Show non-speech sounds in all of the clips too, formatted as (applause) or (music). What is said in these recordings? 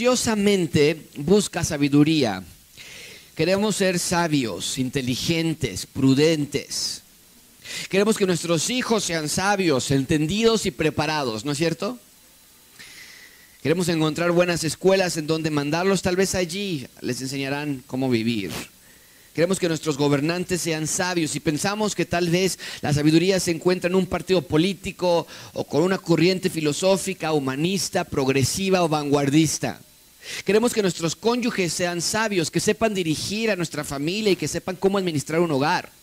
ansiosamente busca sabiduría. Queremos ser sabios, inteligentes, prudentes. Queremos que nuestros hijos sean sabios, entendidos y preparados, ¿no es cierto? Queremos encontrar buenas escuelas en donde mandarlos, tal vez allí les enseñarán cómo vivir. Queremos que nuestros gobernantes sean sabios y pensamos que tal vez la sabiduría se encuentra en un partido político o con una corriente filosófica, humanista, progresiva o vanguardista. Queremos que nuestros cónyuges sean sabios, que sepan dirigir a nuestra familia y que sepan cómo administrar un hogar.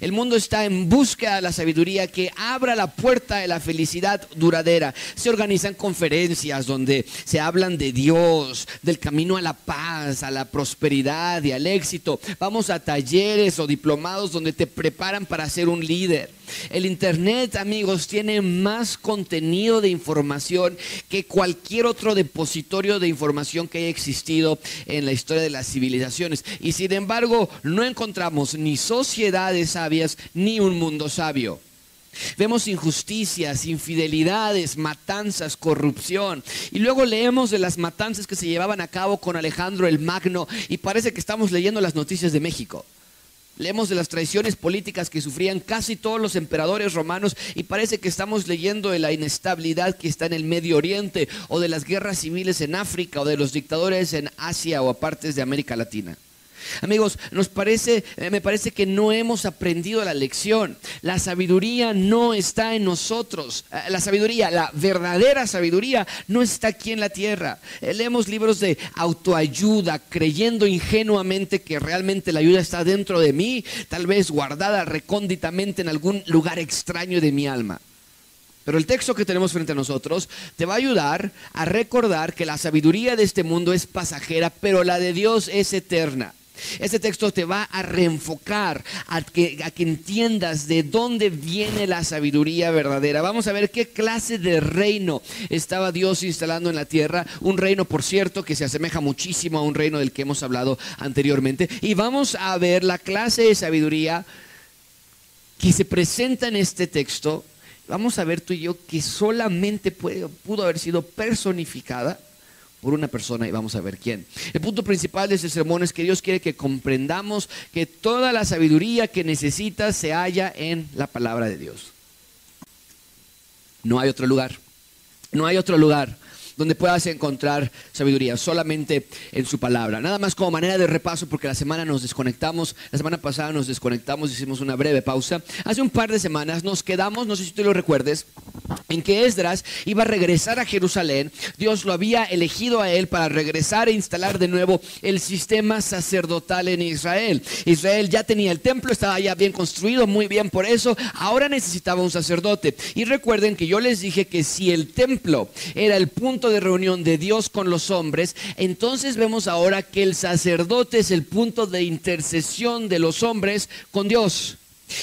El mundo está en busca de la sabiduría que abra la puerta de la felicidad duradera. Se organizan conferencias donde se hablan de Dios, del camino a la paz, a la prosperidad y al éxito. Vamos a talleres o diplomados donde te preparan para ser un líder. El Internet, amigos, tiene más contenido de información que cualquier otro depositorio de información que haya existido en la historia de las civilizaciones. Y sin embargo, no encontramos ni sociedades sabias ni un mundo sabio. Vemos injusticias, infidelidades, matanzas, corrupción. Y luego leemos de las matanzas que se llevaban a cabo con Alejandro el Magno y parece que estamos leyendo las noticias de México. Leemos de las traiciones políticas que sufrían casi todos los emperadores romanos y parece que estamos leyendo de la inestabilidad que está en el Medio Oriente o de las guerras civiles en África o de los dictadores en Asia o a partes de América Latina. Amigos, nos parece, eh, me parece que no hemos aprendido la lección. La sabiduría no está en nosotros. Eh, la sabiduría, la verdadera sabiduría, no está aquí en la tierra. Eh, leemos libros de autoayuda, creyendo ingenuamente que realmente la ayuda está dentro de mí, tal vez guardada recónditamente en algún lugar extraño de mi alma. Pero el texto que tenemos frente a nosotros te va a ayudar a recordar que la sabiduría de este mundo es pasajera, pero la de Dios es eterna. Este texto te va a reenfocar a que, a que entiendas de dónde viene la sabiduría verdadera. Vamos a ver qué clase de reino estaba Dios instalando en la tierra. Un reino, por cierto, que se asemeja muchísimo a un reino del que hemos hablado anteriormente. Y vamos a ver la clase de sabiduría que se presenta en este texto. Vamos a ver tú y yo que solamente pudo haber sido personificada por una persona y vamos a ver quién. El punto principal de este sermón es que Dios quiere que comprendamos que toda la sabiduría que necesitas se halla en la palabra de Dios. No hay otro lugar. No hay otro lugar donde puedas encontrar sabiduría, solamente en su palabra. Nada más como manera de repaso, porque la semana nos desconectamos, la semana pasada nos desconectamos, hicimos una breve pausa. Hace un par de semanas nos quedamos, no sé si tú lo recuerdes, en que Esdras iba a regresar a Jerusalén. Dios lo había elegido a él para regresar e instalar de nuevo el sistema sacerdotal en Israel. Israel ya tenía el templo, estaba ya bien construido, muy bien por eso. Ahora necesitaba un sacerdote. Y recuerden que yo les dije que si el templo era el punto de reunión de Dios con los hombres, entonces vemos ahora que el sacerdote es el punto de intercesión de los hombres con Dios.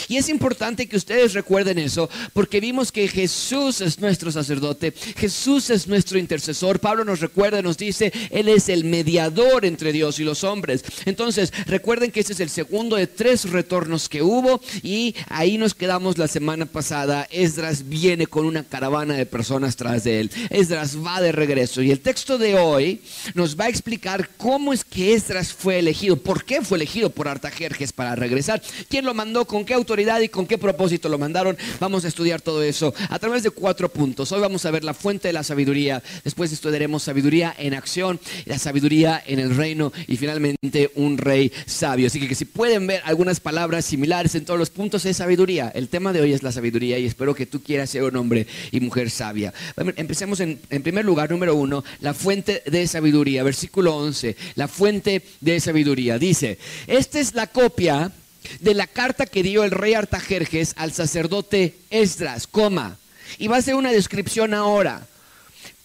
Y es importante que ustedes recuerden eso, porque vimos que Jesús es nuestro sacerdote, Jesús es nuestro intercesor. Pablo nos recuerda, nos dice, Él es el mediador entre Dios y los hombres. Entonces, recuerden que este es el segundo de tres retornos que hubo y ahí nos quedamos la semana pasada. Esdras viene con una caravana de personas tras de él. Esdras va de regreso y el texto de hoy nos va a explicar cómo es que Esdras fue elegido, por qué fue elegido por Artajerjes para regresar, quién lo mandó, con qué autoridad y con qué propósito lo mandaron. Vamos a estudiar todo eso a través de cuatro puntos. Hoy vamos a ver la fuente de la sabiduría, después estudiaremos sabiduría en acción, la sabiduría en el reino y finalmente un rey sabio. Así que, si pueden ver algunas palabras similares en todos los puntos es sabiduría. El tema de hoy es la sabiduría y espero que tú quieras ser un hombre y mujer sabia. Empecemos en, en primer lugar, número uno, la fuente de sabiduría, versículo 11, la fuente de sabiduría. Dice, esta es la copia de la carta que dio el rey Artajerjes al sacerdote Esdras, coma. Y va a ser una descripción ahora.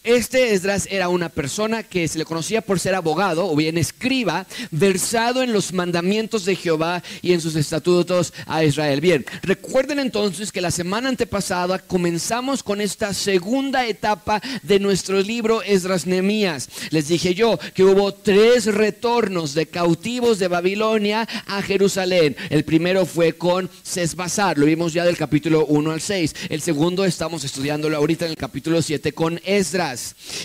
Este Esdras era una persona que se le conocía por ser abogado o bien escriba, versado en los mandamientos de Jehová y en sus estatutos a Israel. Bien, recuerden entonces que la semana antepasada comenzamos con esta segunda etapa de nuestro libro Esdras Nemías. Les dije yo que hubo tres retornos de cautivos de Babilonia a Jerusalén. El primero fue con Sesbazar, lo vimos ya del capítulo 1 al 6. El segundo estamos estudiándolo ahorita en el capítulo 7 con Esdras.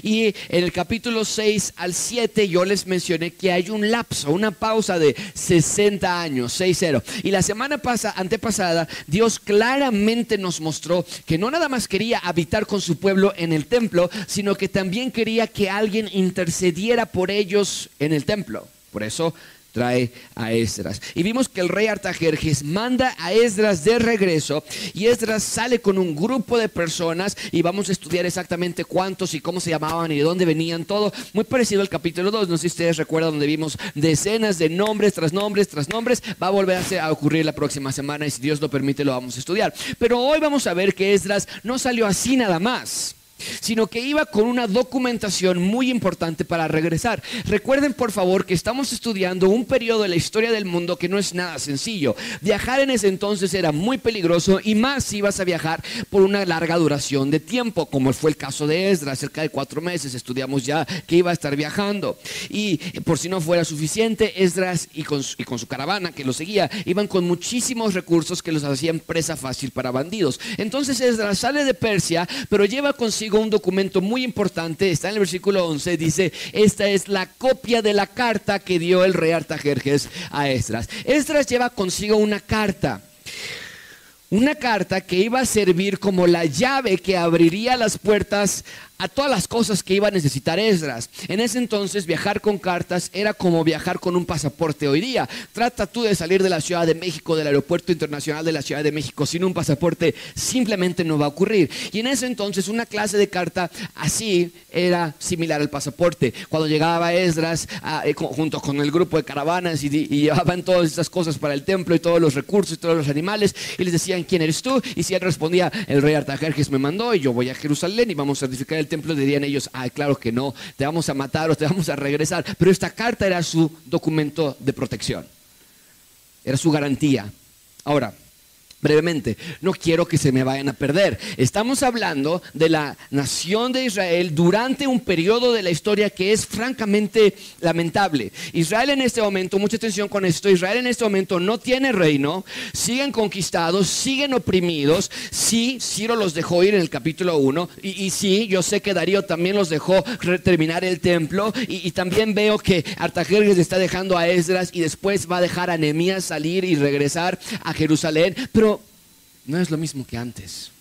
Y en el capítulo 6 al 7 yo les mencioné que hay un lapso, una pausa de 60 años, 6-0. Y la semana pasada, antepasada, Dios claramente nos mostró que no nada más quería habitar con su pueblo en el templo, sino que también quería que alguien intercediera por ellos en el templo. Por eso trae a Esdras. Y vimos que el rey Artajerjes manda a Esdras de regreso y Esdras sale con un grupo de personas y vamos a estudiar exactamente cuántos y cómo se llamaban y de dónde venían, todo muy parecido al capítulo 2. No sé si ustedes recuerdan donde vimos decenas de nombres tras nombres tras nombres. Va a volver a ocurrir la próxima semana y si Dios lo permite lo vamos a estudiar. Pero hoy vamos a ver que Esdras no salió así nada más sino que iba con una documentación muy importante para regresar. Recuerden por favor que estamos estudiando un periodo de la historia del mundo que no es nada sencillo. Viajar en ese entonces era muy peligroso y más si ibas a viajar por una larga duración de tiempo, como fue el caso de Esdras, cerca de cuatro meses estudiamos ya que iba a estar viajando. Y por si no fuera suficiente, Esdras y con, y con su caravana que lo seguía, iban con muchísimos recursos que los hacían presa fácil para bandidos. Entonces Esdras sale de Persia, pero lleva consigo un documento muy importante, está en el versículo 11, dice, esta es la copia de la carta que dio el rey Artajerjes a Esdras. Esdras lleva consigo una carta. Una carta que iba a servir como la llave que abriría las puertas a todas las cosas que iba a necesitar Esdras. En ese entonces viajar con cartas era como viajar con un pasaporte hoy día. Trata tú de salir de la Ciudad de México, del Aeropuerto Internacional de la Ciudad de México sin un pasaporte, simplemente no va a ocurrir. Y en ese entonces una clase de carta así era similar al pasaporte. Cuando llegaba Esdras ah, eh, junto con el grupo de caravanas y, llevaban todas estas cosas para el templo y todos los recursos y todos los animales y les decían, ¿quién eres tú? Y si él respondía, el rey Artajerjes me mandó y yo voy a Jerusalén y vamos a certificar el templo, dirían ellos, ay, claro que no, te vamos a matar o te vamos a regresar. Pero esta carta era su documento de protección, era su garantía. Ahora, brevemente, no quiero que se me vayan a perder. Estamos hablando de la nación de Israel durante un periodo de la historia que es francamente lamentable. Israel en este momento, mucha atención con esto, Israel en este momento no tiene reino, siguen conquistados, siguen oprimidos. Sí, Ciro los dejó ir en el capítulo 1 y, sí, yo sé que Darío también los dejó terminar el templo y, también veo que Artajerjes está dejando a Esdras y después va a dejar a Nehemías salir y regresar a Jerusalén, pero no es lo mismo que antes.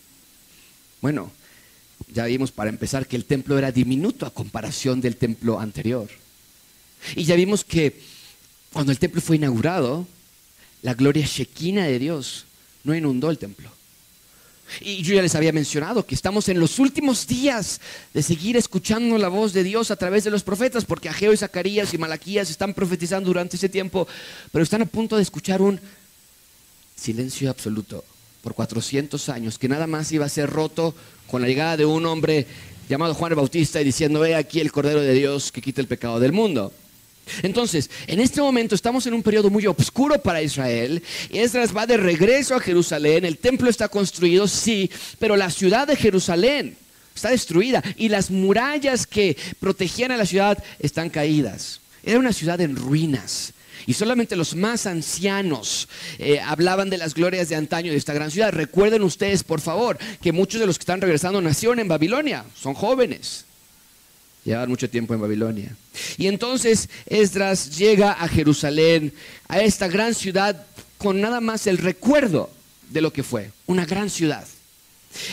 Bueno, ya vimos para empezar que el templo era diminuto a comparación del templo anterior. Y ya vimos que cuando el templo fue inaugurado, la gloria shequina de Dios no inundó el templo. Y yo ya les había mencionado que estamos en los últimos días de seguir escuchando la voz de Dios a través de los profetas, porque Ageo y Zacarías y Malaquías están profetizando durante ese tiempo, pero están a punto de escuchar un silencio absoluto por 400 años, que nada más iba a ser roto con la llegada de un hombre llamado Juan el Bautista y diciendo, ve aquí el Cordero de Dios que quita el pecado del mundo. Entonces, en este momento estamos en un periodo muy oscuro para Israel. Esdras va de regreso a Jerusalén, el templo está construido, sí, pero la ciudad de Jerusalén está destruida y las murallas que protegían a la ciudad están caídas. Era una ciudad en ruinas. Y solamente los más ancianos eh, hablaban de las glorias de antaño de esta gran ciudad. Recuerden ustedes, por favor, que muchos de los que están regresando nacieron en Babilonia, son jóvenes. Llevan mucho tiempo en Babilonia. Y entonces Esdras llega a Jerusalén, a esta gran ciudad, con nada más el recuerdo de lo que fue, una gran ciudad.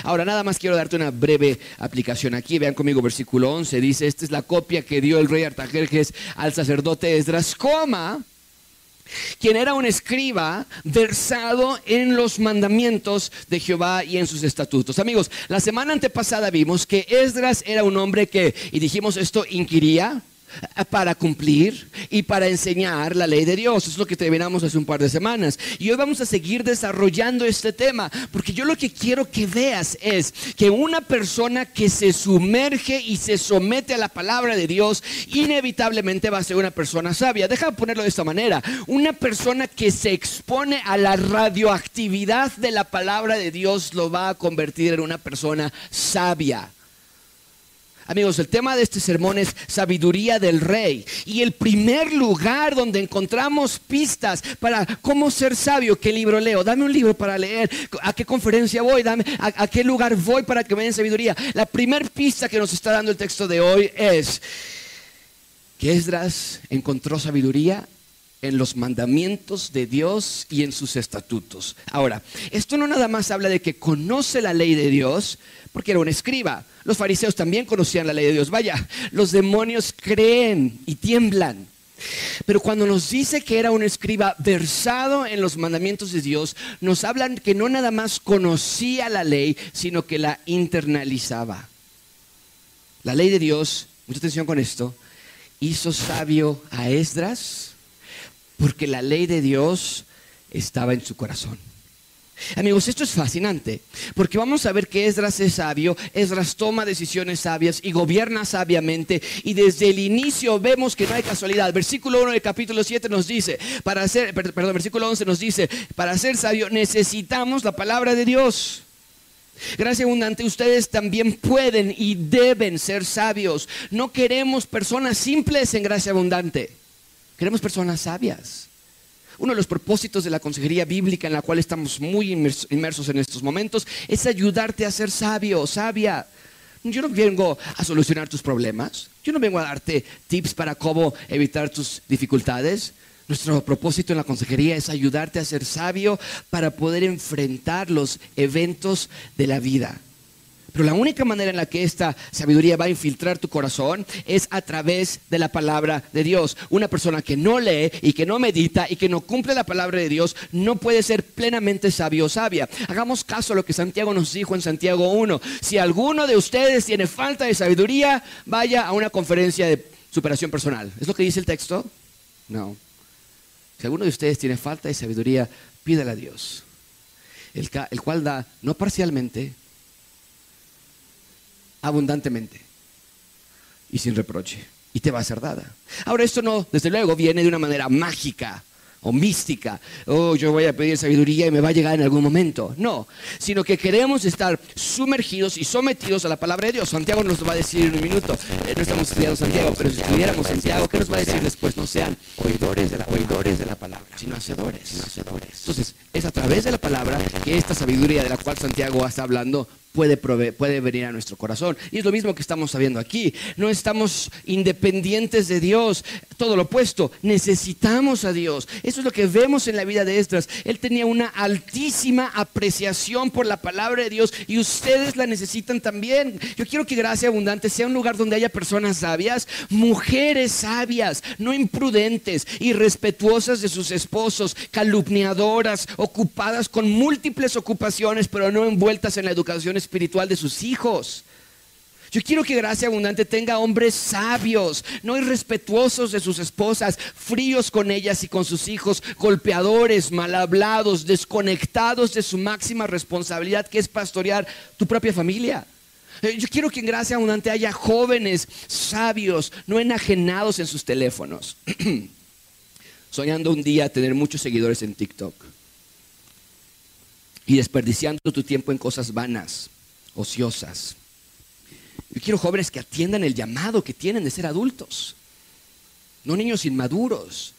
Ahora, nada más quiero darte una breve aplicación aquí. Vean conmigo versículo 11. Dice, esta es la copia que dio el rey Artajerjes al sacerdote Esdras, coma, quien era un escriba versado en los mandamientos de Jehová y en sus estatutos. Amigos, la semana antepasada vimos que Esdras era un hombre que, y dijimos esto, inquiría, para cumplir y para enseñar la ley de Dios. Es lo que terminamos hace un par de semanas. Y hoy vamos a seguir desarrollando este tema, porque yo lo que quiero que veas es que una persona que se sumerge y se somete a la palabra de Dios, inevitablemente va a ser una persona sabia. Deja ponerlo de esta manera. Una persona que se expone a la radioactividad de la palabra de Dios lo va a convertir en una persona sabia. Amigos, el tema de este sermón es sabiduría del rey. Y el primer lugar donde encontramos pistas para cómo ser sabio, ¿qué libro leo? Dame un libro para leer. ¿A qué conferencia voy? Dame, a, qué lugar voy para que me den sabiduría? La primera pista que nos está dando el texto de hoy es que Esdras encontró sabiduría en los mandamientos de Dios y en sus estatutos. Ahora, esto no nada más habla de que conoce la ley de Dios, porque era un escriba. Los fariseos también conocían la ley de Dios. Vaya, los demonios creen y tiemblan. Pero cuando nos dice que era un escriba versado en los mandamientos de Dios, nos hablan que no nada más conocía la ley, sino que la internalizaba. La ley de Dios, mucha atención con esto, hizo sabio a Esdras porque la ley de Dios estaba en su corazón. Amigos, esto es fascinante, porque vamos a ver que Esdras es sabio, Esdras toma decisiones sabias y gobierna sabiamente, y desde el inicio vemos que no hay casualidad. Versículo 1 del capítulo 7 nos dice, para ser, perdón, versículo 11 nos dice, para ser sabio necesitamos la palabra de Dios. Gracia abundante, ustedes también pueden y deben ser sabios. No queremos personas simples en gracia abundante. Queremos personas sabias. Uno de los propósitos de la consejería bíblica en la cual estamos muy inmersos en estos momentos es ayudarte a ser sabio, sabia. Yo no vengo a solucionar tus problemas. Yo no vengo a darte tips para cómo evitar tus dificultades. Nuestro propósito en la consejería es ayudarte a ser sabio para poder enfrentar los eventos de la vida. Pero la única manera en la que esta sabiduría va a infiltrar tu corazón es a través de la palabra de Dios. Una persona que no lee y que no medita y que no cumple la palabra de Dios no puede ser plenamente sabio o sabia. Hagamos caso a lo que Santiago nos dijo en Santiago 1. Si alguno de ustedes tiene falta de sabiduría, vaya a una conferencia de superación personal. ¿Es lo que dice el texto? No. Si alguno de ustedes tiene falta de sabiduría, pídale a Dios. El, el cual da no parcialmente, abundantemente y sin reproche. Y te va a ser dada. Ahora, esto no, desde luego, viene de una manera mágica o mística. Oh, yo voy a pedir sabiduría y me va a llegar en algún momento. No, sino que queremos estar sumergidos y sometidos a la palabra de Dios. Santiago nos lo va a decir en un minuto. Eh, no estamos estudiando Santiago, pero si estuviéramos Santiago, ¿qué nos va a decir después? No sean oidores de la, oidores de la palabra, sino hacedores. Entonces, es a través de la palabra que esta sabiduría de la cual Santiago está hablando puede, puede venir a nuestro corazón. Y es lo mismo que estamos sabiendo aquí. No estamos independientes de Dios, todo lo opuesto, necesitamos a Dios. Eso es lo que vemos en la vida de Estras. Él tenía una altísima apreciación por la palabra de Dios y ustedes la necesitan también. Yo quiero que Gracia Abundante sea un lugar donde haya personas sabias, mujeres sabias, no imprudentes, irrespetuosas de sus esposos, calumniadoras, ocupadas con múltiples ocupaciones, pero no envueltas en la educación espiritual de sus hijos. Yo quiero que Gracia Abundante tenga hombres sabios, no irrespetuosos de sus esposas, fríos con ellas y con sus hijos, golpeadores, mal hablados, desconectados de su máxima responsabilidad que es pastorear tu propia familia. Eh, yo quiero que en Gracia Abundante haya jóvenes sabios, no enajenados en sus teléfonos, (clears throat) soñando un día tener muchos seguidores en TikTok y desperdiciando tu tiempo en cosas vanas, ociosas. Yo quiero jóvenes que atiendan el llamado que tienen de ser adultos. No niños inmaduros,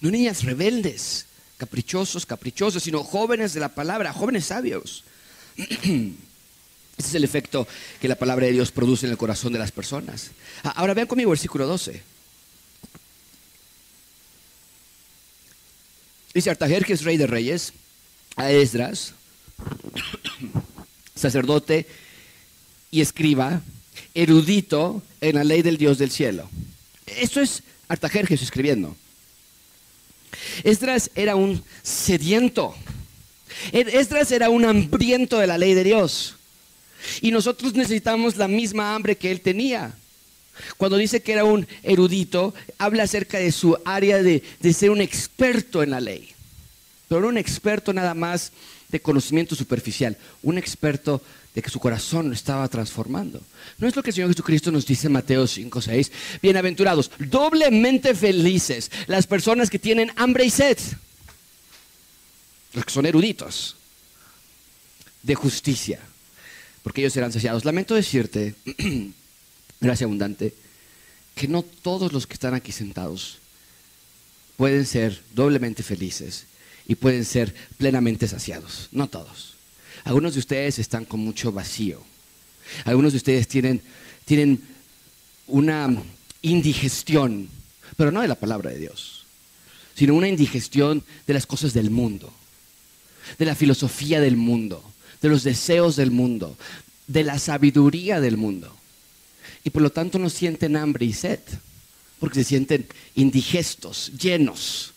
no niñas rebeldes, caprichosos, caprichosos, sino jóvenes de la palabra, jóvenes sabios. (clears throat) Ese es el efecto que la palabra de Dios produce en el corazón de las personas. Ahora vean conmigo versículo 12. Dice Artajerjes, rey de reyes, a Esdras, sacerdote y escriba, erudito en la ley del Dios del cielo. Esto es Artajerjes escribiendo. Esdras era un sediento. Esdras era un hambriento de la ley de Dios. Y nosotros necesitamos la misma hambre que él tenía. Cuando dice que era un erudito, habla acerca de su área de, de ser un experto en la ley. Pero un experto nada más de conocimiento superficial, un experto de que su corazón lo estaba transformando. ¿No es lo que el Señor Jesucristo nos dice en Mateo 5, 6? Bienaventurados, doblemente felices las personas que tienen hambre y sed, los que son eruditos de justicia, porque ellos serán saciados. Lamento decirte, (clears throat) gracia abundante, que no todos los que están aquí sentados pueden ser doblemente felices y pueden ser plenamente saciados. No todos. Algunos de ustedes están con mucho vacío. Algunos de ustedes tienen, tienen una indigestión, pero no de la palabra de Dios, sino una indigestión de las cosas del mundo, de la filosofía del mundo, de los deseos del mundo, de la sabiduría del mundo. Y por lo tanto no sienten hambre y sed, porque se sienten indigestos, llenos.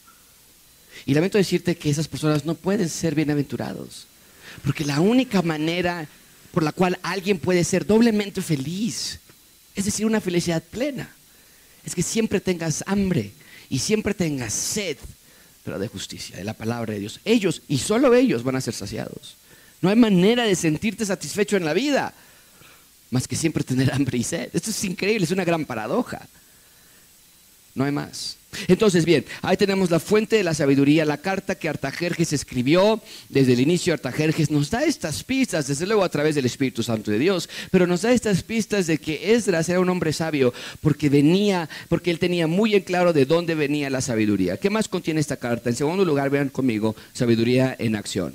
Y lamento decirte que esas personas no pueden ser bienaventurados, porque la única manera por la cual alguien puede ser doblemente feliz, es decir, una felicidad plena, es que siempre tengas hambre y siempre tengas sed, pero de justicia, de la palabra de Dios. Ellos y solo ellos van a ser saciados. No hay manera de sentirte satisfecho en la vida más que siempre tener (laughs) hambre y sed. Esto es increíble, es una gran paradoja. No hay más. Entonces, bien, ahí tenemos la fuente de la sabiduría, la carta que Artajerjes escribió desde el inicio. Artajerjes nos da estas pistas, desde luego a través del Espíritu Santo de Dios, pero nos da estas pistas de que Esdras era un hombre sabio porque venía, porque él tenía muy en claro de dónde venía la sabiduría. ¿Qué más contiene esta carta? En segundo lugar, vean conmigo, sabiduría en acción.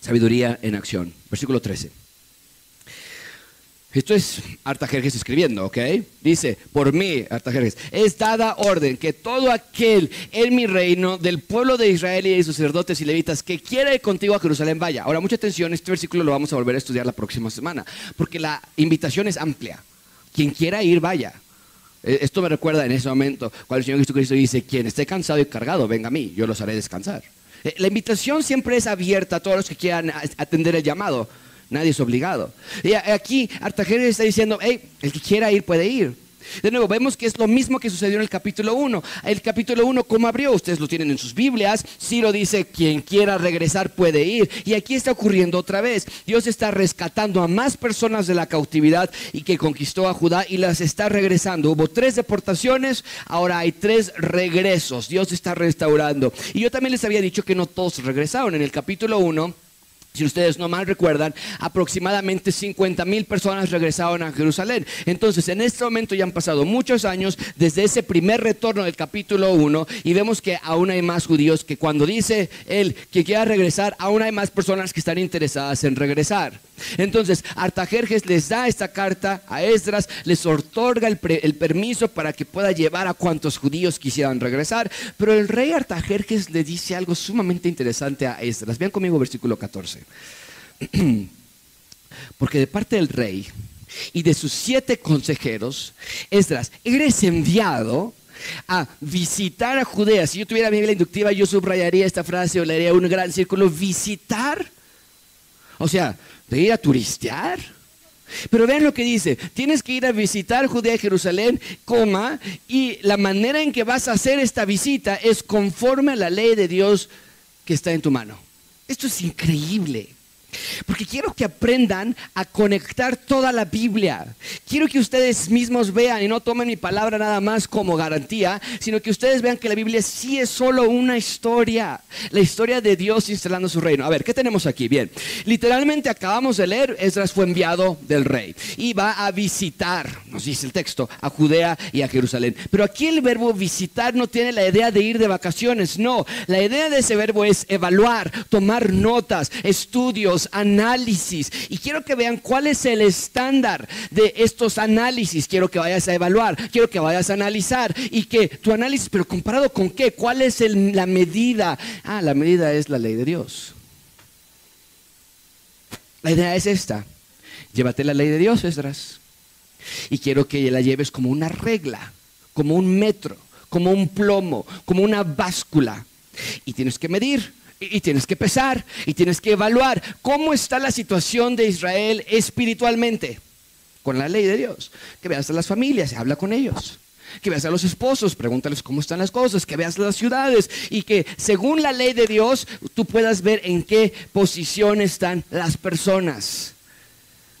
Sabiduría en acción. Versículo 13. Esto es Artajerjes escribiendo, ¿ok? Dice, por mí, Artajerjes, es dada orden que todo aquel en mi reino, del pueblo de Israel y de sacerdotes y levitas, que quiera ir contigo a Jerusalén, vaya. Ahora, mucha atención, este versículo lo vamos a volver a estudiar la próxima semana, porque la invitación es amplia. Quien quiera ir, vaya. Eh, esto me recuerda en ese momento, cuando el Señor Jesucristo dice, quien esté cansado y cargado, venga a mí, yo los haré descansar. Eh, la invitación siempre es abierta a todos los que quieran atender el llamado. Nadie es obligado. Y aquí Artajerjes está diciendo, hey, el que quiera ir puede ir. De nuevo, vemos que es lo mismo que sucedió en el capítulo 1. El capítulo 1, ¿cómo abrió? Ustedes lo tienen en sus Biblias. Ciro dice, quien quiera regresar puede ir. Y aquí está ocurriendo otra vez. Dios está rescatando a más personas de la cautividad y que conquistó a Judá y las está regresando. Hubo tres deportaciones, ahora hay tres regresos. Dios está restaurando. Y yo también les había dicho que no todos regresaron. En el capítulo 1 si ustedes no mal recuerdan, aproximadamente 50 mil personas regresaron a Jerusalén. Entonces, en este momento ya han pasado muchos años desde ese primer retorno del capítulo 1 y vemos que aún hay más judíos que cuando dice él que quiera regresar, aún hay más personas que están interesadas en regresar. Entonces, Artajerjes les da esta carta a Esdras, les otorga el, permiso para que pueda llevar a cuantos judíos quisieran regresar, pero el rey Artajerjes le dice algo sumamente interesante a Esdras. Vean conmigo versículo 14. (clears throat) Porque de parte del rey y de sus siete consejeros, Esdras, eres enviado a visitar a Judea. Si yo tuviera mi Biblia inductiva, yo subrayaría esta frase o le haría un gran círculo, visitar. O sea, de ir a turistear. Pero vean lo que dice, tienes que ir a visitar Judea y Jerusalén, coma, y la manera en que vas a hacer esta visita es conforme a la ley de Dios que está en tu mano. Esto es increíble. Porque quiero que aprendan a conectar toda la Biblia. Quiero que ustedes mismos vean y no tomen mi palabra nada más como garantía, sino que ustedes vean que la Biblia sí es solo una historia. La historia de Dios instalando su reino. A ver, ¿qué tenemos aquí? Bien, literalmente acabamos de leer, Esdras fue enviado del rey y va a visitar, nos dice el texto, a Judea y a Jerusalén. Pero aquí el verbo visitar no tiene la idea de ir de vacaciones, no. La idea de ese verbo es evaluar, tomar notas, estudios análisis. Y quiero que vean cuál es el estándar de estos análisis. Quiero que vayas a evaluar, quiero que vayas a analizar y que tu análisis, pero comparado con qué, cuál es la medida. Ah, la medida es la ley de Dios. La idea es esta. Llévate la ley de Dios, Esdras. Y quiero que la lleves como una regla, como un metro, como un plomo, como una báscula. Y tienes que medir y tienes que pesar y tienes que evaluar cómo está la situación de Israel espiritualmente con la ley de Dios. Que veas a las familias, habla con ellos. Que veas a los esposos, pregúntales cómo están las cosas, que veas las ciudades y que según la ley de Dios tú puedas ver en qué posición están las personas.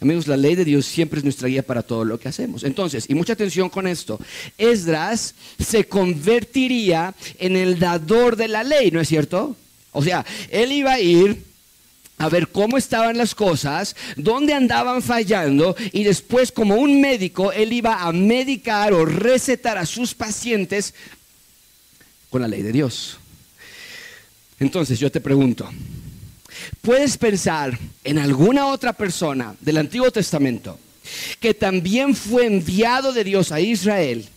Amigos, la ley de Dios siempre es nuestra guía para todo lo que hacemos. Entonces, y mucha atención con esto, Esdras se convertiría en el dador de la ley, ¿no es cierto? O sea, él iba a ir a ver cómo estaban las cosas, dónde andaban fallando y después como un médico él iba a medicar o recetar a sus pacientes con la ley de Dios. Entonces yo te pregunto, ¿puedes pensar en alguna otra persona del Antiguo Testamento que también fue enviado de Dios a Israel?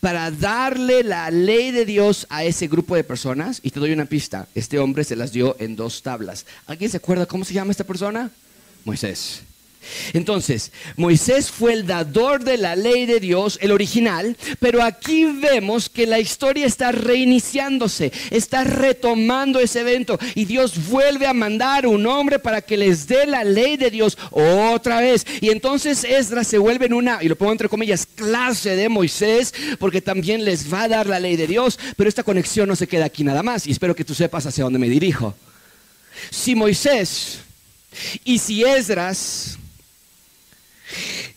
Para darle la ley de Dios a ese grupo de personas. Y te doy una pista, este hombre se las dio en dos tablas. ¿Alguien se acuerda cómo se llama esta persona? Moisés. Entonces, Moisés fue el dador de la ley de Dios, el original, pero aquí vemos que la historia está reiniciándose, está retomando ese evento y Dios vuelve a mandar un hombre para que les dé la ley de Dios otra vez. Y entonces Esdras se vuelve en una, y lo pongo entre comillas, clase de Moisés, porque también les va a dar la ley de Dios, pero esta conexión no se queda aquí nada más y espero que tú sepas hacia dónde me dirijo. Si Moisés y si Esdras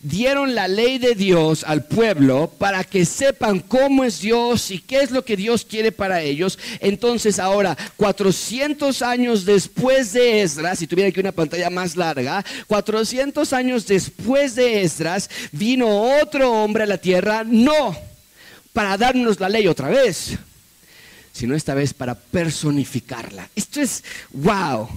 dieron la ley de Dios al pueblo para que sepan cómo es Dios y qué es lo que Dios quiere para ellos. Entonces ahora, 400 años después de Esdras, si tuviera aquí una pantalla más larga, 400 años después de Esdras, vino otro hombre a la tierra, no para darnos la ley otra vez, sino esta vez para personificarla. Esto es wow.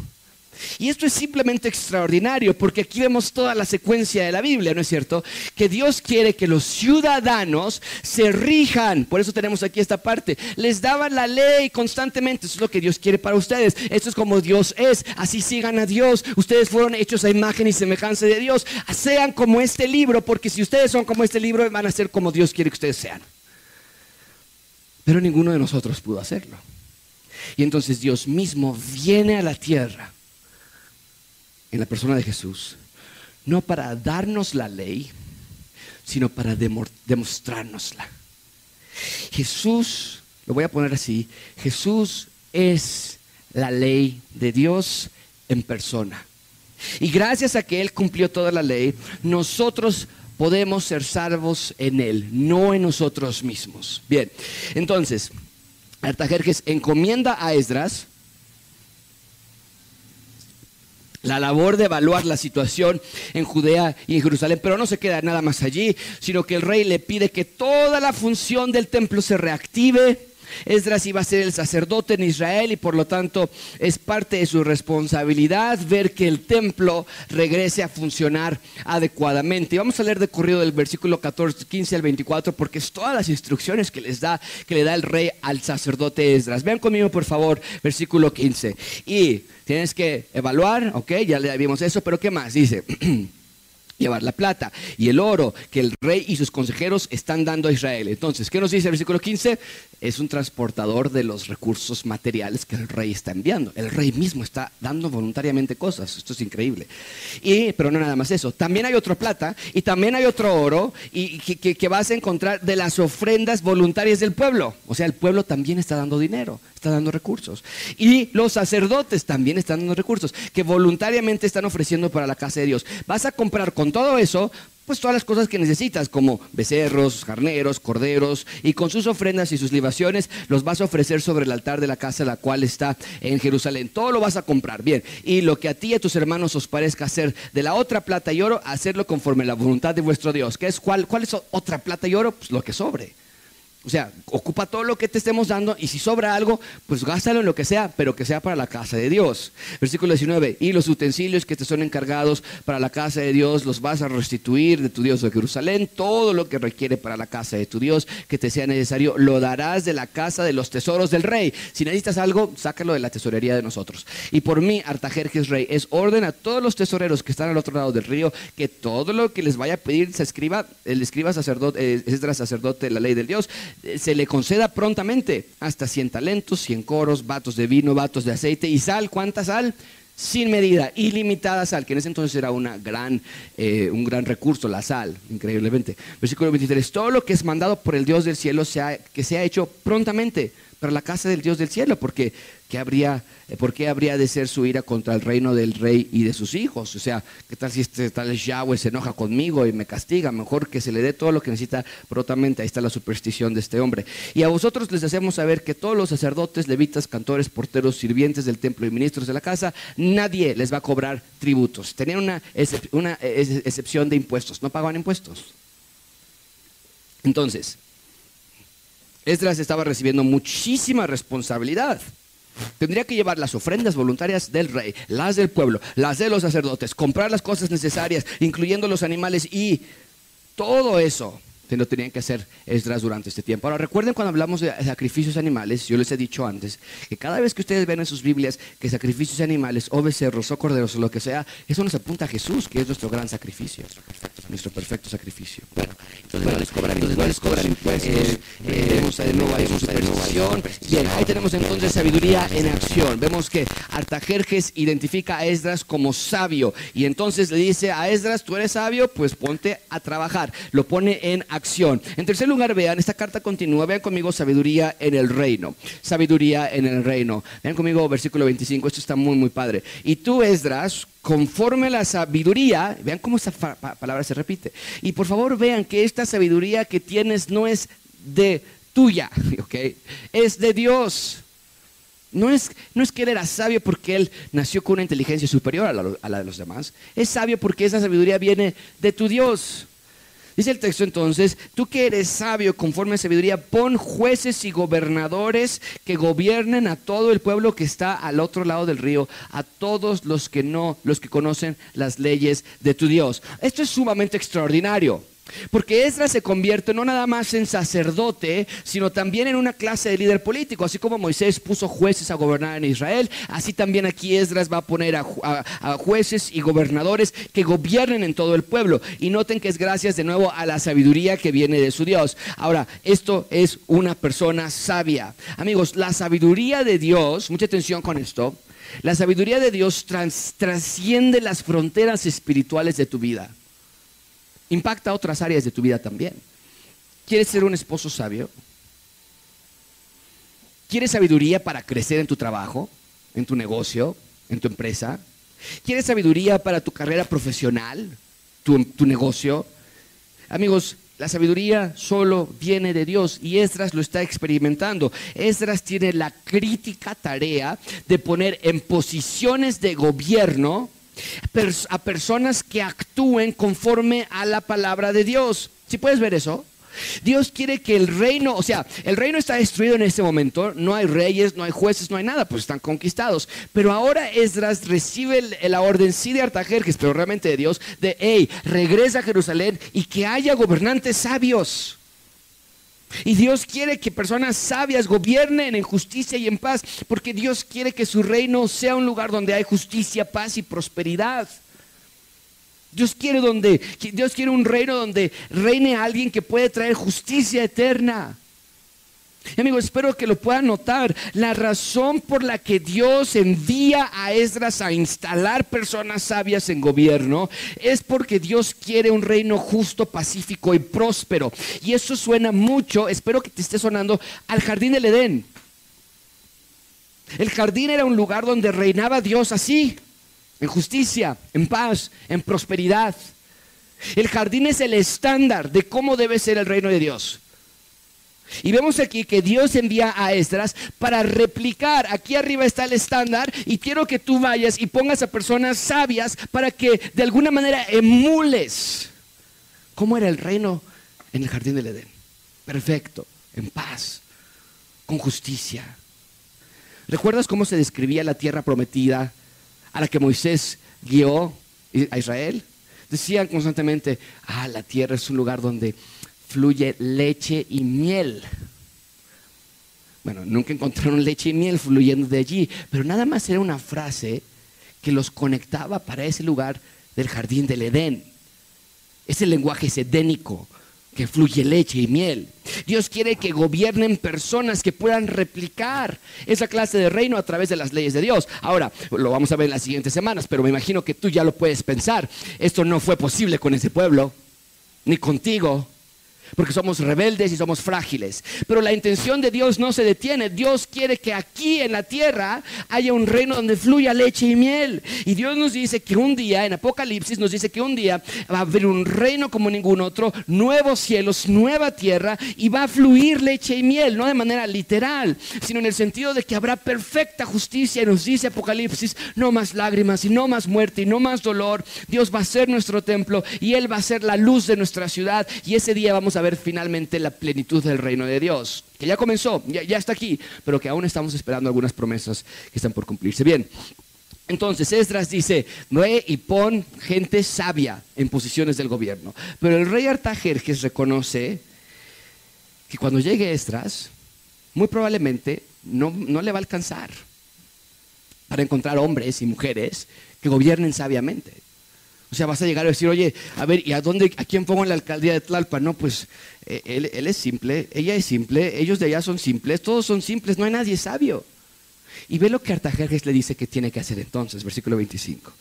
Y esto es simplemente extraordinario porque aquí vemos toda la secuencia de la Biblia, ¿no es cierto? Que Dios quiere que los ciudadanos se rijan. Por eso tenemos aquí esta parte. Les daban la ley constantemente. Eso es lo que Dios quiere para ustedes. Esto es como Dios es. Así sigan a Dios. Ustedes fueron hechos a imagen y semejanza de Dios. Sean como este libro porque si ustedes son como este libro van a ser como Dios quiere que ustedes sean. Pero ninguno de nosotros pudo hacerlo. Y entonces Dios mismo viene a la tierra en la persona de Jesús, no para darnos la ley, sino para demostrárnosla. Jesús, lo voy a poner así, Jesús es la ley de Dios en persona. Y gracias a que Él cumplió toda la ley, nosotros podemos ser salvos en Él, no en nosotros mismos. Bien, entonces, Artajerjes encomienda a Esdras la labor de evaluar la situación en Judea y en Jerusalén, pero no se queda nada más allí, sino que el rey le pide que toda la función del templo se reactive Esdras iba a ser el sacerdote en Israel y por lo tanto es parte de su responsabilidad ver que el templo regrese a funcionar adecuadamente. Y vamos a leer de corrido del versículo 14, 15 al 24 porque es todas las instrucciones que les da, que le da el rey al sacerdote Esdras. Vean conmigo por favor, versículo 15. Y tienes que evaluar, ok, ya le vimos eso, pero ¿qué más? Dice. (clears throat) llevar la plata y el oro que el rey y sus consejeros están dando a Israel. Entonces, ¿qué nos dice el versículo 15? Es un transportador de los recursos materiales que el rey está enviando. El rey mismo está dando voluntariamente cosas. Esto es increíble. Y, pero no nada más eso. También hay otro plata y también hay otro oro y que, que vas a encontrar de las ofrendas voluntarias del pueblo. O sea, el pueblo también está dando dinero, está dando recursos. Y los sacerdotes también están dando recursos que voluntariamente están ofreciendo para la casa de Dios. Vas a comprar con todo eso, pues todas las cosas que necesitas, como becerros, carneros, corderos, y con sus ofrendas y sus libaciones los vas a ofrecer sobre el altar de la casa, la cual está en Jerusalén. Todo lo vas a comprar, bien. Y lo que a ti y a tus hermanos os parezca hacer de la otra plata y oro, hacerlo conforme la voluntad de vuestro Dios. ¿Qué es cuál, cuál es otra plata y oro? Pues lo que sobre. O sea, ocupa todo lo que te estemos dando y si sobra algo, pues gástalo en lo que sea, pero que sea para la casa de Dios. Versículo 19, y los utensilios que te son encargados para la casa de Dios los vas a restituir de tu Dios de Jerusalén. Todo lo que requiere para la casa de tu Dios que te sea necesario, lo darás de la casa de los tesoros del rey. Si necesitas algo, sácalo de la tesorería de nosotros. Y por mí, Artajerjes rey, es orden a todos los tesoreros que están al otro lado del río, que todo lo que les vaya a pedir se escriba, el escriba sacerdote, eh, es sacerdote de la ley del Dios se le conceda prontamente hasta 100 talentos, 100 coros, vatos de vino, vatos de aceite y sal. ¿Cuánta sal? Sin medida, ilimitada sal, que en ese entonces era una gran, eh, un gran recurso, la sal, increíblemente. Versículo 23, todo lo que es mandado por el Dios del cielo sea, que sea hecho prontamente para la casa del Dios del cielo, porque ¿qué habría, eh, ¿por qué habría de ser su ira contra el reino del rey y de sus hijos? O sea, ¿qué tal si este tal Yahweh se enoja conmigo y me castiga? Mejor que se le dé todo lo que necesita brotamente. Ahí está la superstición de este hombre. Y a vosotros les hacemos saber que todos los sacerdotes, levitas, cantores, porteros, sirvientes del templo y ministros de la casa, nadie les va a cobrar tributos. Tenían una, una excepción de impuestos, no pagaban impuestos. Entonces, Esdras estaba recibiendo muchísima responsabilidad. Tendría que llevar las ofrendas voluntarias del rey, las del pueblo, las de los sacerdotes, comprar las cosas necesarias, incluyendo los animales y todo eso no tenían que hacer Esdras durante este tiempo. Ahora recuerden cuando hablamos de sacrificios animales, yo les he dicho antes, que cada vez que ustedes ven en sus Biblias que sacrificios animales, o becerros, o corderos, o lo que sea, eso nos apunta a Jesús, que es nuestro gran sacrificio, nuestro perfecto sacrificio. Bueno, entonces no les cobran, entonces no les cobran impuestos, eh, eh, vemos de nuevo. Bien, ahí tenemos entonces sabiduría en acción. Vemos que Artajerjes identifica a Esdras como sabio y entonces le dice a Esdras, tú eres sabio, pues ponte a trabajar. Lo pone en acción en tercer lugar, vean, esta carta continúa, vean conmigo sabiduría en el reino. Sabiduría en el reino. Vean conmigo versículo 25, esto está muy, muy padre. Y tú, Esdras, conforme la sabiduría, vean cómo esta palabra se repite. Y por favor vean que esta sabiduría que tienes no es de tuya, (laughs) ¿ok? Es de Dios. No es, no es que él era sabio porque él nació con una inteligencia superior a a la de los demás. Es sabio porque esa sabiduría viene de tu Dios. Dice el texto entonces, tú que eres sabio conforme a sabiduría, pon jueces y gobernadores que gobiernen a todo el pueblo que está al otro lado del río, a todos los que no, los que conocen las leyes de tu Dios. Esto es sumamente extraordinario. Porque Esdras se convierte no nada más en sacerdote, sino también en una clase de líder político. Así como Moisés puso jueces a gobernar en Israel, así también aquí Esdras va a poner a, jueces y gobernadores que gobiernen en todo el pueblo. Y noten que es gracias de nuevo a la sabiduría que viene de su Dios. Ahora, esto es una persona sabia. Amigos, la sabiduría de Dios, mucha atención con esto, la sabiduría de Dios trasciende las fronteras espirituales de tu vida impacta otras áreas de tu vida también. ¿Quieres ser un esposo sabio? ¿Quieres sabiduría para crecer en tu trabajo, en tu negocio, en tu empresa? ¿Quieres sabiduría para tu carrera profesional, tu, tu negocio? Amigos, la sabiduría solo viene de Dios y Esdras lo está experimentando. Esdras tiene la crítica tarea de poner en posiciones de gobierno a personas que actúen conforme a la palabra de Dios. ¿Si puedes ver eso? Dios quiere que el reino, o sea, el reino está destruido en este momento, no hay reyes, no hay jueces, no hay nada, pues están conquistados. Pero ahora Esdras recibe la orden, sí de Artajerjes, pero realmente de Dios, de, hey, regresa a Jerusalén y que haya gobernantes sabios. Y Dios quiere que personas sabias gobiernen en justicia y en paz, porque Dios quiere que su reino sea un lugar donde hay justicia, paz y prosperidad. Dios quiere donde Dios quiere un reino donde reine alguien que puede traer justicia eterna. Amigos, espero que lo puedan notar. La razón por la que Dios envía a Esdras a instalar personas sabias en gobierno es porque Dios quiere un reino justo, pacífico y próspero. Y eso suena mucho, espero que te esté sonando, al jardín del Edén. El jardín era un lugar donde reinaba Dios así, en justicia, en paz, en prosperidad. El jardín es el estándar de cómo debe ser el reino de Dios. Y vemos aquí que Dios envía a Esdras para replicar. Aquí arriba está el estándar y quiero que tú vayas y pongas a personas sabias para que de alguna manera emules cómo era el reino en el jardín del Edén. Perfecto, en paz, con justicia. ¿Recuerdas cómo se describía la tierra prometida a la que Moisés guió a Israel? Decían constantemente, ah, la tierra es un lugar donde fluye leche y miel. Bueno, nunca encontraron leche y miel fluyendo de allí, pero nada más era una frase que los conectaba para ese lugar del jardín del Edén. Es el lenguaje sedénico que fluye leche y miel. Dios quiere que gobiernen personas que puedan replicar esa clase de reino a través de las leyes de Dios. Ahora, lo vamos a ver en las siguientes semanas, pero me imagino que tú ya lo puedes pensar. Esto no fue posible con ese pueblo, ni contigo. Porque somos rebeldes y somos frágiles. Pero la intención de Dios no se detiene. Dios quiere que aquí en la tierra haya un reino donde fluya leche y miel. Y Dios nos dice que un día, en Apocalipsis nos dice que un día va a haber un reino como ningún otro, nuevos cielos, nueva tierra, y va a fluir leche y miel, no de manera literal, sino en el sentido de que habrá perfecta justicia. Y nos dice Apocalipsis, no más lágrimas y no más muerte y no más dolor. Dios va a ser nuestro templo y Él va a ser la luz de nuestra ciudad. Y ese día vamos a ver finalmente la plenitud del reino de Dios, que ya comenzó, ya, está aquí, pero que aún estamos esperando algunas promesas que están por cumplirse. Bien, entonces Esdras dice, ve y pon gente sabia en posiciones del gobierno. Pero el rey Artajerjes reconoce que cuando llegue Esdras, muy probablemente no, no le va a alcanzar para encontrar hombres y mujeres que gobiernen sabiamente. O sea, vas a llegar a decir, oye, a ver, ¿y a dónde, a quién pongo en la alcaldía de Tlalpan? No, pues eh, él, es simple, ella es simple, ellos de allá son simples, todos son simples, no hay nadie sabio. Y ve lo que Artajerjes le dice que tiene que hacer entonces, versículo 25.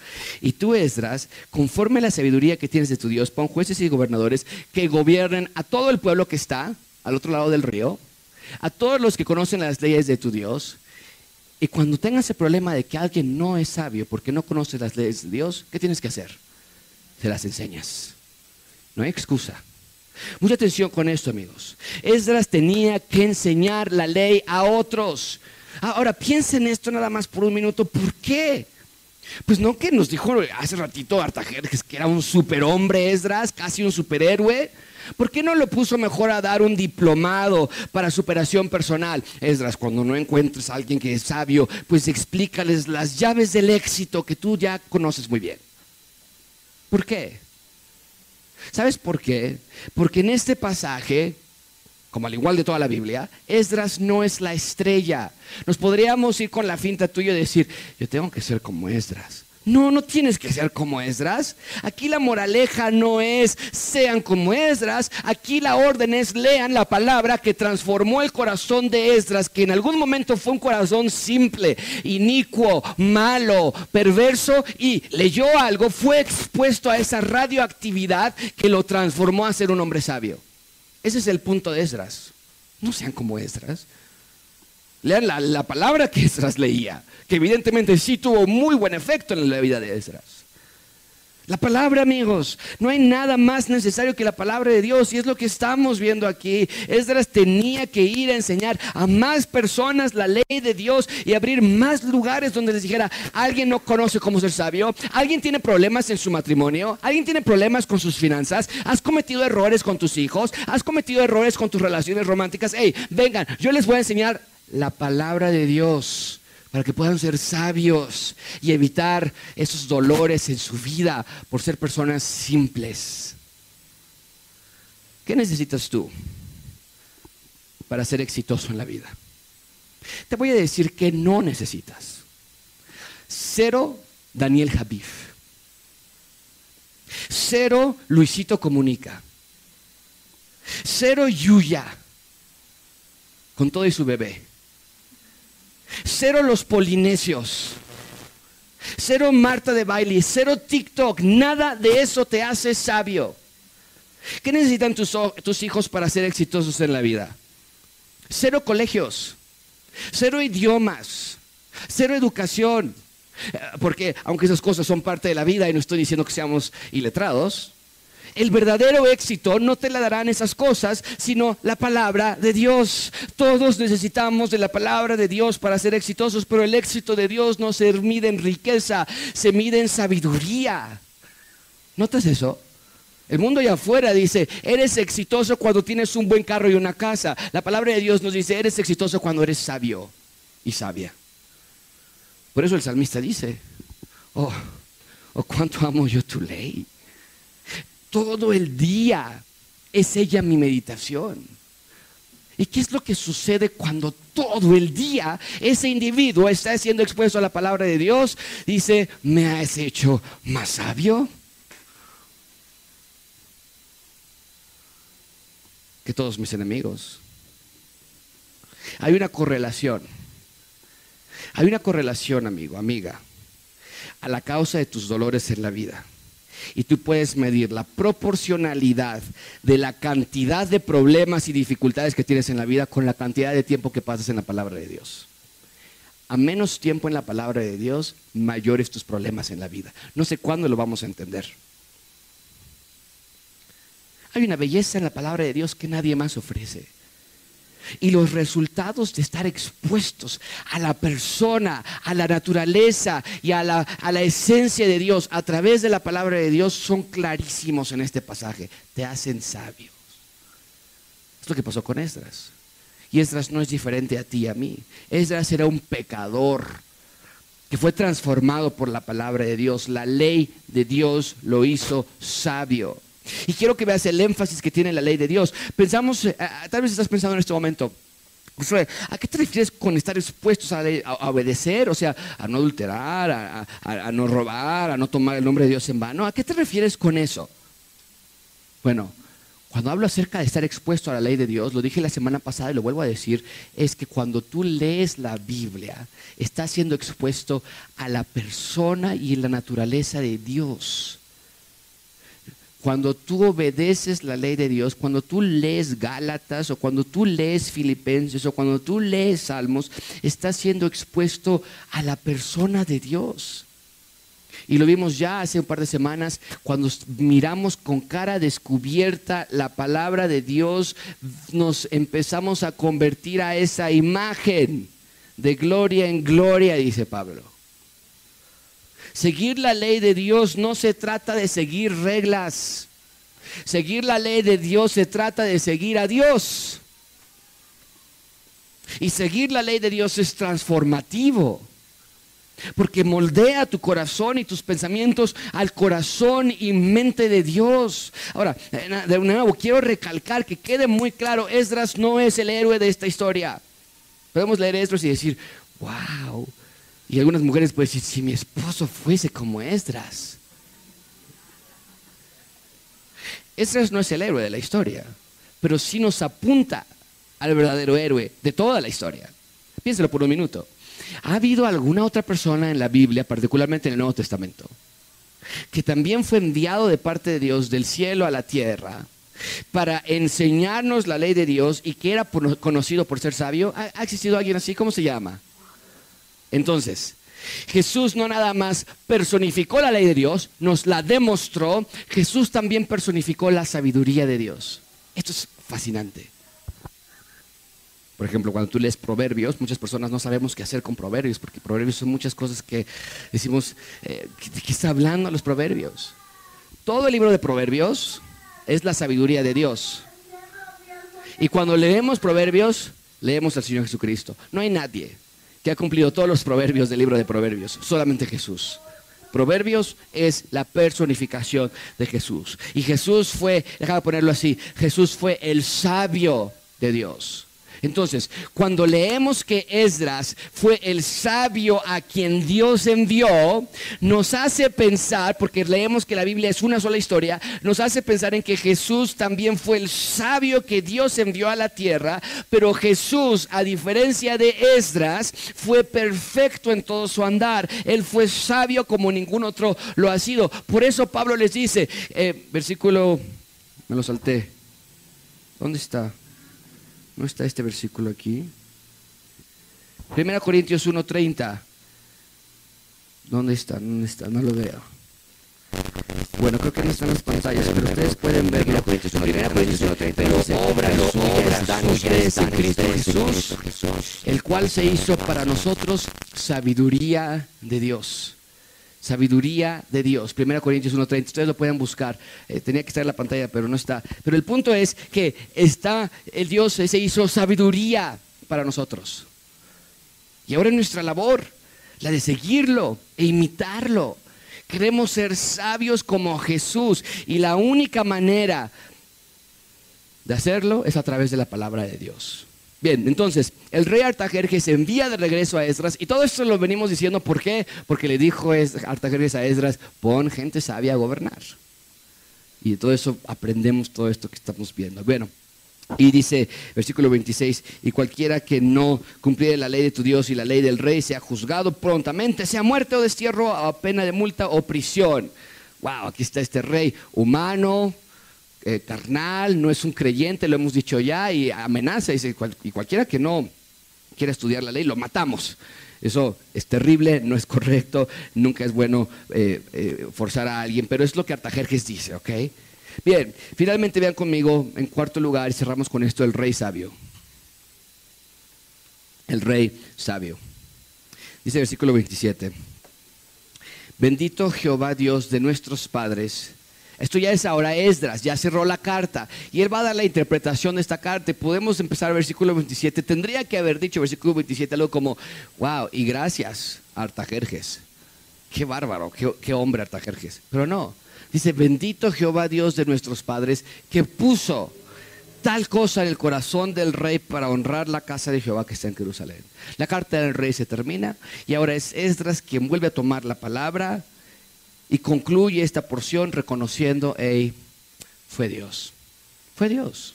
Y tú, Esdras, conforme a la sabiduría que tienes de tu Dios, pon jueces y gobernadores que gobiernen a todo el pueblo que está al otro lado del río, a todos los que conocen las leyes de tu Dios. Y cuando tengas el problema de que alguien no es sabio porque no conoce las leyes de Dios, ¿qué tienes que hacer? Se las enseñas. No hay excusa. Mucha atención con esto, amigos. Esdras tenía que enseñar la ley a otros. Ahora, piensen esto nada más por un minuto. ¿Por qué? Pues no que nos dijo hace ratito Artajerjes que era un superhombre Esdras, casi un superhéroe. ¿Por qué no lo puso mejor a dar un diplomado para superación personal? Esdras, cuando no encuentres a alguien que es sabio, pues explícales las llaves del éxito que tú ya conoces muy bien. ¿Por qué? ¿Sabes por qué? Porque en este pasaje, como al igual de toda la Biblia, Esdras no es la estrella. Nos podríamos ir con la finta tuya y decir, yo tengo que ser como Esdras. No, no tienes que ser como Esdras. Aquí la moraleja no es sean como Esdras. Aquí la orden es lean la palabra que transformó el corazón de Esdras, que en algún momento fue un corazón simple, inicuo, malo, perverso y leyó algo, fue expuesto a esa radioactividad que lo transformó a ser un hombre sabio. Ese es el punto de Esdras. No sean como Esdras. Lean la, palabra que Esdras leía, que evidentemente sí tuvo muy buen efecto en la vida de Esdras. La palabra, amigos, no hay nada más necesario que la palabra de Dios y es lo que estamos viendo aquí. Esdras tenía que ir a enseñar a más personas la ley de Dios y abrir más lugares donde les dijera, alguien no conoce cómo ser sabio, alguien tiene problemas en su matrimonio, alguien tiene problemas con sus finanzas, has cometido errores con tus hijos, has cometido errores con tus relaciones románticas. Hey, vengan, yo les voy a enseñar la palabra de Dios para que puedan ser sabios y evitar esos dolores en su vida por ser personas simples. ¿Qué necesitas tú para ser exitoso en la vida? Te voy a decir que no necesitas. Cero Daniel Javif. Cero Luisito Comunica. Cero Yuya con todo y su bebé. Cero los polinesios. Cero Marta de baile, cero TikTok, nada de eso te hace sabio. ¿Qué necesitan tus, tus, hijos para ser exitosos en la vida? Cero colegios, cero idiomas, cero educación. Eh, porque aunque esas cosas son parte de la vida y no estoy diciendo que seamos iletrados, el verdadero éxito no te la darán esas cosas, sino la palabra de Dios. Todos necesitamos de la palabra de Dios para ser exitosos, pero el éxito de Dios no se mide en riqueza, se mide en sabiduría. ¿Notas eso? El mundo allá afuera dice, eres exitoso cuando tienes un buen carro y una casa. La palabra de Dios nos dice, eres exitoso cuando eres sabio y sabia. Por eso el salmista dice, oh, oh cuánto amo yo tu ley todo el día. Es ella mi meditación. ¿Y qué es lo que sucede cuando todo el día ese individuo está siendo expuesto a la palabra de Dios? Dice, ¿me has hecho más sabio? Que todos mis enemigos. Hay una correlación. Hay una correlación, amigo, amiga, a la causa de tus dolores en la vida Y tú puedes medir la proporcionalidad de la cantidad de problemas y dificultades que tienes en la vida con la cantidad de tiempo que pasas en la palabra de Dios. A menos tiempo en la palabra de Dios, mayores tus problemas en la vida. No sé cuándo lo vamos a entender. Hay una belleza en la palabra de Dios que nadie más ofrece. Y los resultados de estar expuestos a la persona, a la naturaleza y a la, a la, esencia de Dios a través de la palabra de Dios son clarísimos en este pasaje. Te hacen sabios. Es lo que pasó con Esdras. Y Esdras no es diferente a ti y a mí. Esdras era un pecador que fue transformado por la palabra de Dios. La ley de Dios lo hizo sabio. Y quiero que veas el énfasis que tiene la ley de Dios. Pensamos, eh, tal vez estás pensando en este momento, ¿A qué te refieres con estar expuestos a, obedecer? O sea, a no adulterar, a, a, no robar, a no tomar el nombre de Dios en vano. ¿A qué te refieres con eso? Bueno, cuando hablo acerca de estar expuesto a la ley de Dios, lo dije la semana pasada y lo vuelvo a decir, es que cuando tú lees la Biblia, estás siendo expuesto a la persona y la naturaleza de Dios. Cuando tú obedeces la ley de Dios, cuando tú lees Gálatas o cuando tú lees Filipenses o cuando tú lees Salmos, estás siendo expuesto a la persona de Dios. Y lo vimos ya hace un par de semanas, cuando miramos con cara descubierta la palabra de Dios, nos empezamos a convertir a esa imagen de gloria en gloria, dice Pablo. Seguir la ley de Dios no se trata de seguir reglas. Seguir la ley de Dios se trata de seguir a Dios. Y seguir la ley de Dios es transformativo. Porque moldea tu corazón y tus pensamientos al corazón y mente de Dios. Ahora, de nuevo, quiero recalcar que quede muy claro, Esdras no es el héroe de esta historia. Podemos leer Esdras y decir, wow, y algunas mujeres pueden decir, si mi esposo fuese como Esdras. Esdras no es el héroe de la historia, pero sí nos apunta al verdadero héroe de toda la historia. Piénselo por un minuto. ¿Ha habido alguna otra persona en la Biblia, particularmente en el Nuevo Testamento, que también fue enviado de parte de Dios del cielo a la tierra para enseñarnos la ley de Dios y que era conocido por ser sabio? ¿Ha existido alguien así? ¿Cómo se llama? Entonces, Jesús no nada más personificó la ley de Dios, nos la demostró, Jesús también personificó la sabiduría de Dios. Esto es fascinante. Por ejemplo, cuando tú lees proverbios, muchas personas no sabemos qué hacer con proverbios, porque proverbios son muchas cosas que decimos, eh, ¿de qué está hablando los proverbios? Todo el libro de proverbios es la sabiduría de Dios. Y cuando leemos proverbios, leemos al Señor Jesucristo. No hay nadie que ha cumplido todos los proverbios del libro de Proverbios, solamente Jesús. Proverbios es la personificación de Jesús. Y Jesús fue, déjame ponerlo así, Jesús fue el sabio de Dios. Entonces, cuando leemos que Esdras fue el sabio a quien Dios envió, nos hace pensar, porque leemos que la Biblia es una sola historia, nos hace pensar en que Jesús también fue el sabio que Dios envió a la tierra, pero Jesús, a diferencia de Esdras, fue perfecto en todo su andar. Él fue sabio como ningún otro lo ha sido. Por eso Pablo les dice, eh, versículo, me lo salté. ¿Dónde está? ¿No está este versículo aquí? Primera Corintios 1.30. ¿Dónde está? ¿Dónde está? No lo veo. Bueno, creo que no están las pantallas, pero ustedes pueden ver. Primera Corintios 1.30. Pero obras obras dan ustedes en Cristo Jesús, el cual se hizo para nosotros sabiduría de Dios sabiduría de Dios. 1 Corintios 1.30, ustedes lo pueden buscar. Eh, tenía que estar en la pantalla, pero no está. Pero el punto es que está, el Dios se hizo sabiduría para nosotros. Y ahora es nuestra labor, la de seguirlo e imitarlo. Queremos ser sabios como Jesús. Y la única manera de hacerlo es a través de la palabra de Dios. Bien, entonces, el rey Artajerjes envía de regreso a Esdras, y todo esto lo venimos diciendo, ¿por qué? Porque le dijo Artajerjes a Esdras, pon gente sabia a gobernar. Y de todo eso aprendemos todo esto que estamos viendo. Bueno, y dice, versículo 26, y cualquiera que no cumpliere la ley de tu Dios y la ley del rey sea juzgado prontamente, sea muerte o destierro a pena de multa o prisión. wow, aquí está este rey humano, eh, carnal, no es un creyente, lo hemos dicho ya, y amenaza, dice, y cualquiera que no quiera estudiar la ley, lo matamos. Eso es terrible, no es correcto, nunca es bueno eh, eh, forzar a alguien, pero es lo que Artajerjes dice, ¿ok? Bien, finalmente vean conmigo en cuarto lugar y cerramos con esto el rey sabio. El rey sabio. Dice el versículo 27. Bendito Jehová Dios de nuestros padres. Esto ya es ahora Esdras, ya cerró la carta y él va a dar la interpretación de esta carta. Podemos empezar versículo 27. Tendría que haber dicho versículo 27 algo como, wow, y gracias Artajerjes. Qué bárbaro, qué, qué hombre Artajerjes. Pero no, dice, bendito Jehová Dios de nuestros padres que puso tal cosa en el corazón del rey para honrar la casa de Jehová que está en Jerusalén. La carta del rey se termina y ahora es Esdras quien vuelve a tomar la palabra y concluye esta porción reconociendo, hey, fue Dios, fue Dios.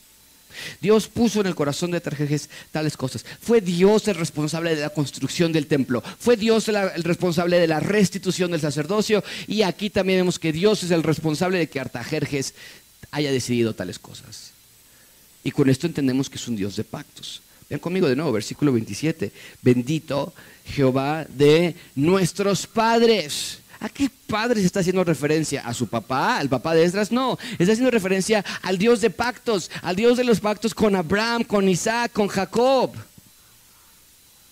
Dios puso en el corazón de Tarjejes tales cosas. Fue Dios el responsable de la construcción del templo. Fue Dios el responsable de la restitución del sacerdocio. Y aquí también vemos que Dios es el responsable de que Artajerjes haya decidido tales cosas. Y con esto entendemos que es un Dios de pactos. Vean conmigo de nuevo, versículo 27. Bendito Jehová de nuestros padres. ¿A qué padre se está haciendo referencia? ¿A su papá? ¿Al papá de Esdras? No, está haciendo referencia al Dios de pactos, al Dios de los pactos con Abraham, con Isaac, con Jacob.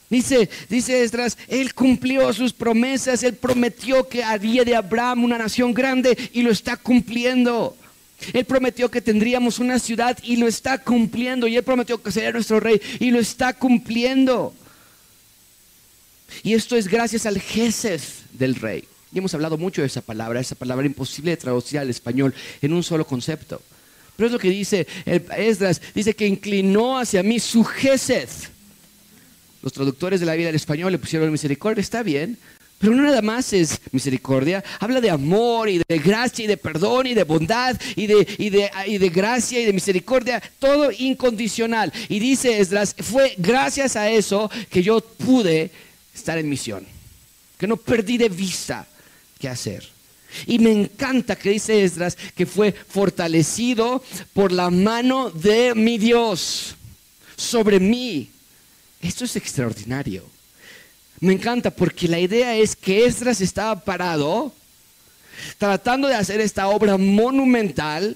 Dice, dice Esdras, él cumplió sus promesas, él prometió que haría de Abraham una nación grande y lo está cumpliendo. Él prometió que tendríamos una ciudad y lo está cumpliendo. Y Él prometió que sería nuestro rey y lo está cumpliendo. Y esto es gracias al Jesús del rey. Y hemos hablado mucho de esa palabra, esa palabra imposible de traducir al español en un solo concepto. Pero es lo que dice el Esdras, dice que inclinó hacia mí su Jesús. Los traductores de la vida del español le pusieron misericordia, está bien, pero no nada más es misericordia, habla de amor y de gracia y de perdón y de bondad y de, y de, y de gracia y de misericordia, todo incondicional. Y dice Esdras, fue gracias a eso que yo pude estar en misión, que no perdí de vista qué hacer. Y me encanta que dice Esdras que fue fortalecido por la mano de mi Dios sobre mí. Esto es extraordinario. Me encanta porque la idea es que Esdras estaba parado tratando de hacer esta obra monumental,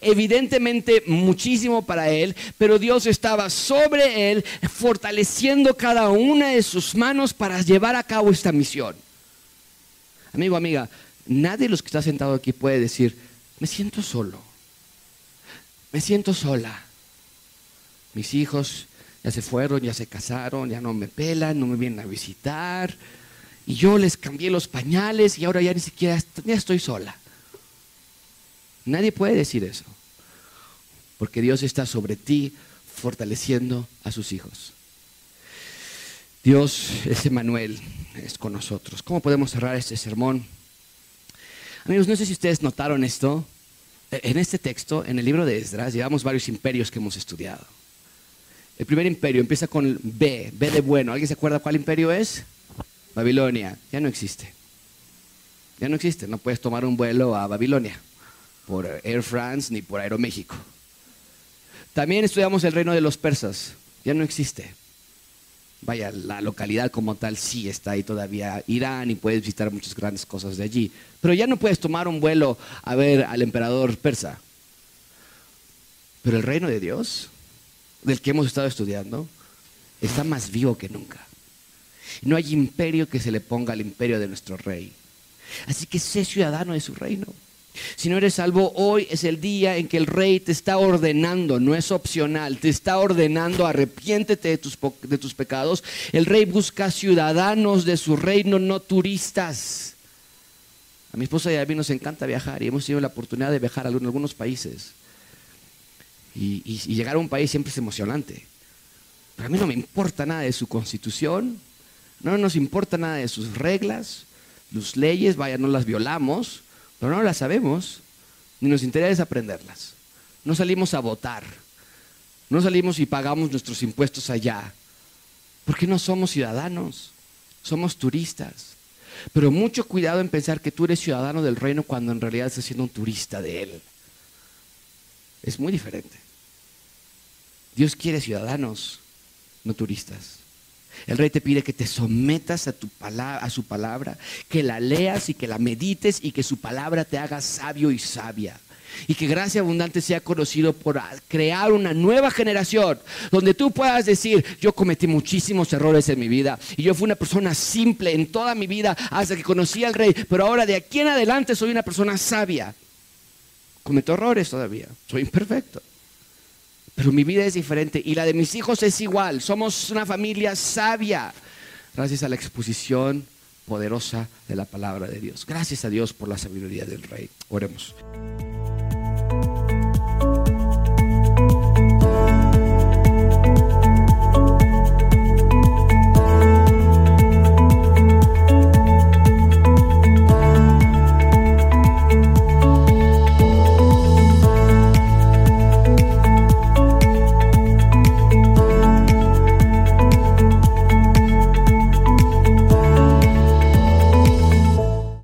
evidentemente muchísimo para él, pero Dios estaba sobre él, fortaleciendo cada una de sus manos para llevar a cabo esta misión. Amigo, amiga, nadie de los que está sentado aquí puede decir, me siento solo, me siento sola. Mis hijos ya se fueron, ya se casaron, ya no me pelan, no me vienen a visitar. Y yo les cambié los pañales y ahora ya ni siquiera estoy sola. Nadie puede decir eso. Porque Dios está sobre ti fortaleciendo a sus hijos. Dios es Emanuel, es con nosotros. ¿Cómo podemos cerrar este sermón? Amigos, no sé si ustedes notaron esto. En este texto, en el libro de Esdras, llevamos varios imperios que hemos estudiado. El primer imperio empieza con B, B de bueno. ¿Alguien se acuerda cuál imperio es? Babilonia. Ya no existe. Ya no existe. No puedes tomar un vuelo a Babilonia por Air France ni por Aeroméxico. También estudiamos el reino de los persas. Ya no existe. Vaya, la localidad como tal sí está ahí todavía, Irán, y puedes visitar muchas grandes cosas de allí. Pero ya no puedes tomar un vuelo a ver al emperador persa. Pero el reino de Dios del que hemos estado estudiando está más vivo que nunca. No hay imperio que se le ponga al imperio de nuestro rey. Así que sé ciudadano de su reino. Si no eres salvo, hoy es el día en que el rey te está ordenando, no es opcional, te está ordenando, arrepiéntete de tus, de tus pecados. El rey busca ciudadanos de su reino, no turistas. A mi esposa y a mí nos encanta viajar y hemos tenido la oportunidad de viajar a algunos países. Y, llegar a un país siempre es emocionante. Pero a mí no me importa nada de su constitución, no nos importa nada de sus reglas, sus leyes, vaya, no las violamos, pero no las sabemos, ni nos interesa aprenderlas. No salimos a votar, no salimos y pagamos nuestros impuestos allá, porque no somos ciudadanos, somos turistas. Pero mucho cuidado en pensar que tú eres ciudadano del reino cuando en realidad estás siendo un turista de él. Es muy diferente. Dios quiere ciudadanos, no turistas. El rey te pide que te sometas a, tu palabra, su palabra, que la leas y que la medites y que su palabra te haga sabio y sabia. Y que gracia abundante sea conocido por crear una nueva generación donde tú puedas decir, yo cometí muchísimos errores en mi vida y yo fui una persona simple en toda mi vida hasta que conocí al rey, pero ahora de aquí en adelante soy una persona sabia. Cometo errores todavía, soy imperfecto. Pero mi vida es diferente y la de mis hijos es igual. Somos una familia sabia gracias a la exposición poderosa de la palabra de Dios. Gracias a Dios por la sabiduría del Rey. Oremos.